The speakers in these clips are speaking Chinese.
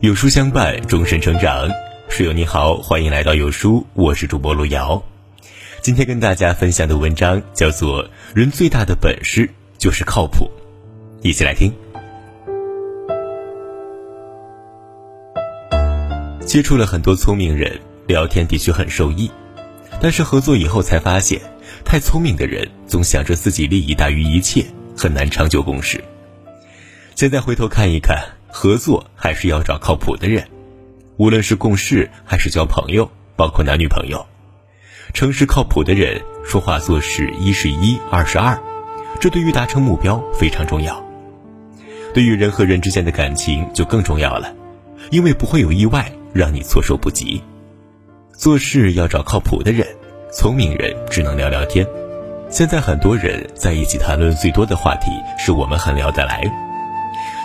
有书相伴，终身成长。室友你好，欢迎来到有书，我是主播路遥。今天跟大家分享的文章叫做《人最大的本事就是靠谱》，一起来听。接触了很多聪明人，聊天的确很受益，但是合作以后才发现，太聪明的人总想着自己利益大于一切，很难长久共事。现在回头看一看。合作还是要找靠谱的人，无论是共事还是交朋友，包括男女朋友，诚实靠谱的人说话做事一是一，二是二，这对于达成目标非常重要。对于人和人之间的感情就更重要了，因为不会有意外让你措手不及。做事要找靠谱的人，聪明人只能聊聊天。现在很多人在一起谈论最多的话题是我们很聊得来。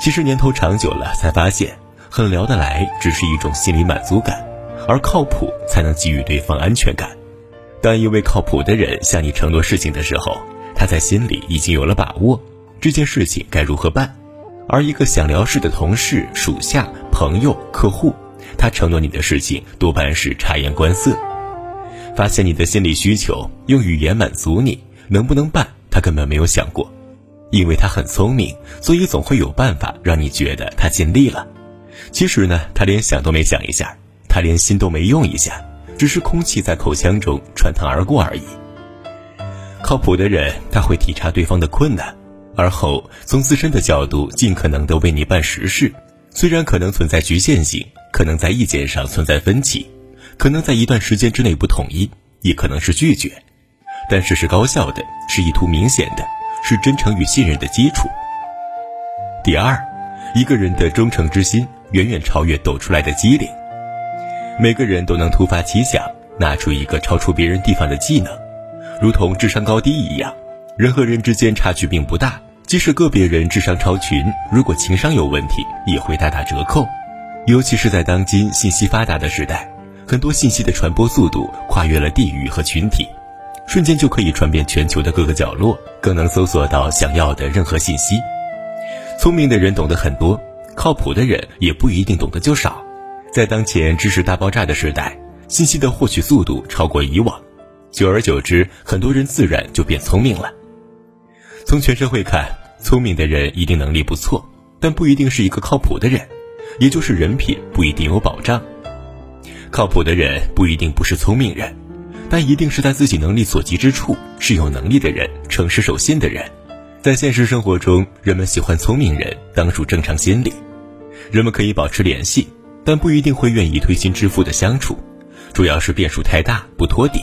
其实年头长久了，才发现很聊得来只是一种心理满足感，而靠谱才能给予对方安全感。当一位靠谱的人向你承诺事情的时候，他在心里已经有了把握，这件事情该如何办。而一个想聊事的同事、属下、朋友、客户，他承诺你的事情多半是察言观色，发现你的心理需求，用语言满足你，能不能办，他根本没有想过。因为他很聪明，所以总会有办法让你觉得他尽力了。其实呢，他连想都没想一下，他连心都没用一下，只是空气在口腔中穿堂而过而已。靠谱的人，他会体察对方的困难，而后从自身的角度尽可能的为你办实事。虽然可能存在局限性，可能在意见上存在分歧，可能在一段时间之内不统一，也可能是拒绝，但是是高效的，是意图明显的。是真诚与信任的基础。第二，一个人的忠诚之心远远超越抖出来的机灵。每个人都能突发奇想，拿出一个超出别人地方的技能，如同智商高低一样，人和人之间差距并不大。即使个别人智商超群，如果情商有问题，也会大打折扣。尤其是在当今信息发达的时代，很多信息的传播速度跨越了地域和群体。瞬间就可以传遍全球的各个角落，更能搜索到想要的任何信息。聪明的人懂得很多，靠谱的人也不一定懂得就少。在当前知识大爆炸的时代，信息的获取速度超过以往，久而久之，很多人自然就变聪明了。从全社会看，聪明的人一定能力不错，但不一定是一个靠谱的人，也就是人品不一定有保障。靠谱的人不一定不是聪明人。但一定是在自己能力所及之处是有能力的人，诚实守信的人。在现实生活中，人们喜欢聪明人，当属正常心理。人们可以保持联系，但不一定会愿意推心置腹的相处，主要是变数太大，不托底。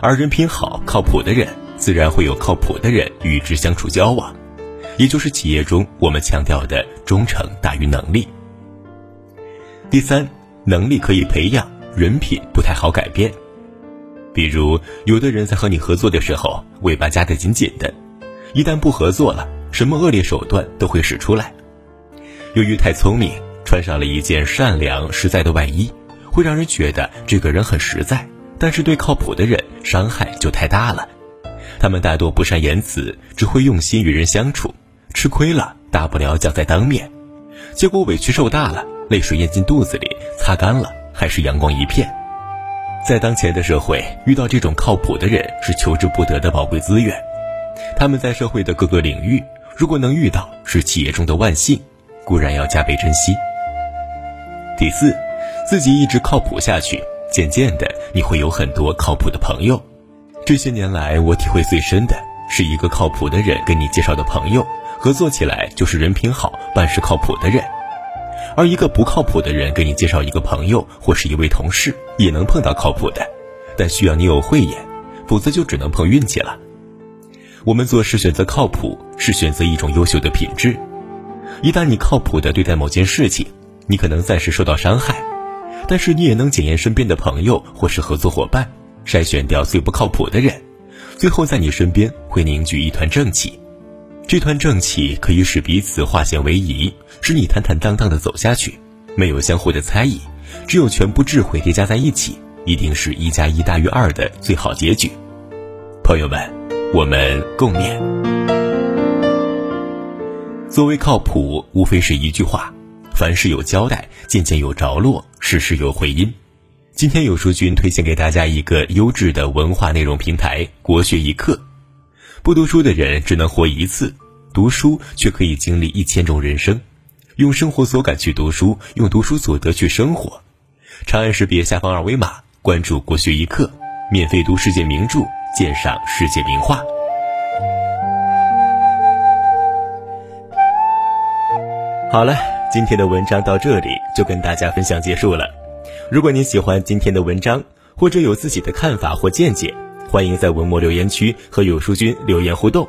而人品好、靠谱的人，自然会有靠谱的人与之相处交往，也就是企业中我们强调的忠诚大于能力。第三，能力可以培养，人品不太好改变。比如，有的人在和你合作的时候，尾巴夹得紧紧的，一旦不合作了，什么恶劣手段都会使出来。由于太聪明，穿上了一件善良实在的外衣，会让人觉得这个人很实在。但是对靠谱的人，伤害就太大了。他们大多不善言辞，只会用心与人相处，吃亏了大不了讲在当面，结果委屈受大了，泪水咽进肚子里，擦干了还是阳光一片。在当前的社会，遇到这种靠谱的人是求之不得的宝贵资源。他们在社会的各个领域，如果能遇到，是企业中的万幸，固然要加倍珍惜。第四，自己一直靠谱下去，渐渐的你会有很多靠谱的朋友。这些年来，我体会最深的是一个靠谱的人跟你介绍的朋友，合作起来就是人品好、办事靠谱的人。而一个不靠谱的人给你介绍一个朋友或是一位同事，也能碰到靠谱的，但需要你有慧眼，否则就只能碰运气了。我们做事选择靠谱，是选择一种优秀的品质。一旦你靠谱的对待某件事情，你可能暂时受到伤害，但是你也能检验身边的朋友或是合作伙伴，筛选掉最不靠谱的人，最后在你身边会凝聚一团正气。这团正气可以使彼此化险为夷，使你坦坦荡荡的走下去，没有相互的猜疑，只有全部智慧叠加在一起，一定是一加一大于二的最好结局。朋友们，我们共勉。作为靠谱，无非是一句话：凡事有交代，件件有着落，事事有回音。今天有书君推荐给大家一个优质的文化内容平台——国学一课。不读书的人只能活一次，读书却可以经历一千种人生。用生活所感去读书，用读书所得去生活。长按识别下方二维码，关注国学一课，免费读世界名著，鉴赏世界名画。好了，今天的文章到这里就跟大家分享结束了。如果您喜欢今天的文章，或者有自己的看法或见解，欢迎在文末留言区和有书君留言互动。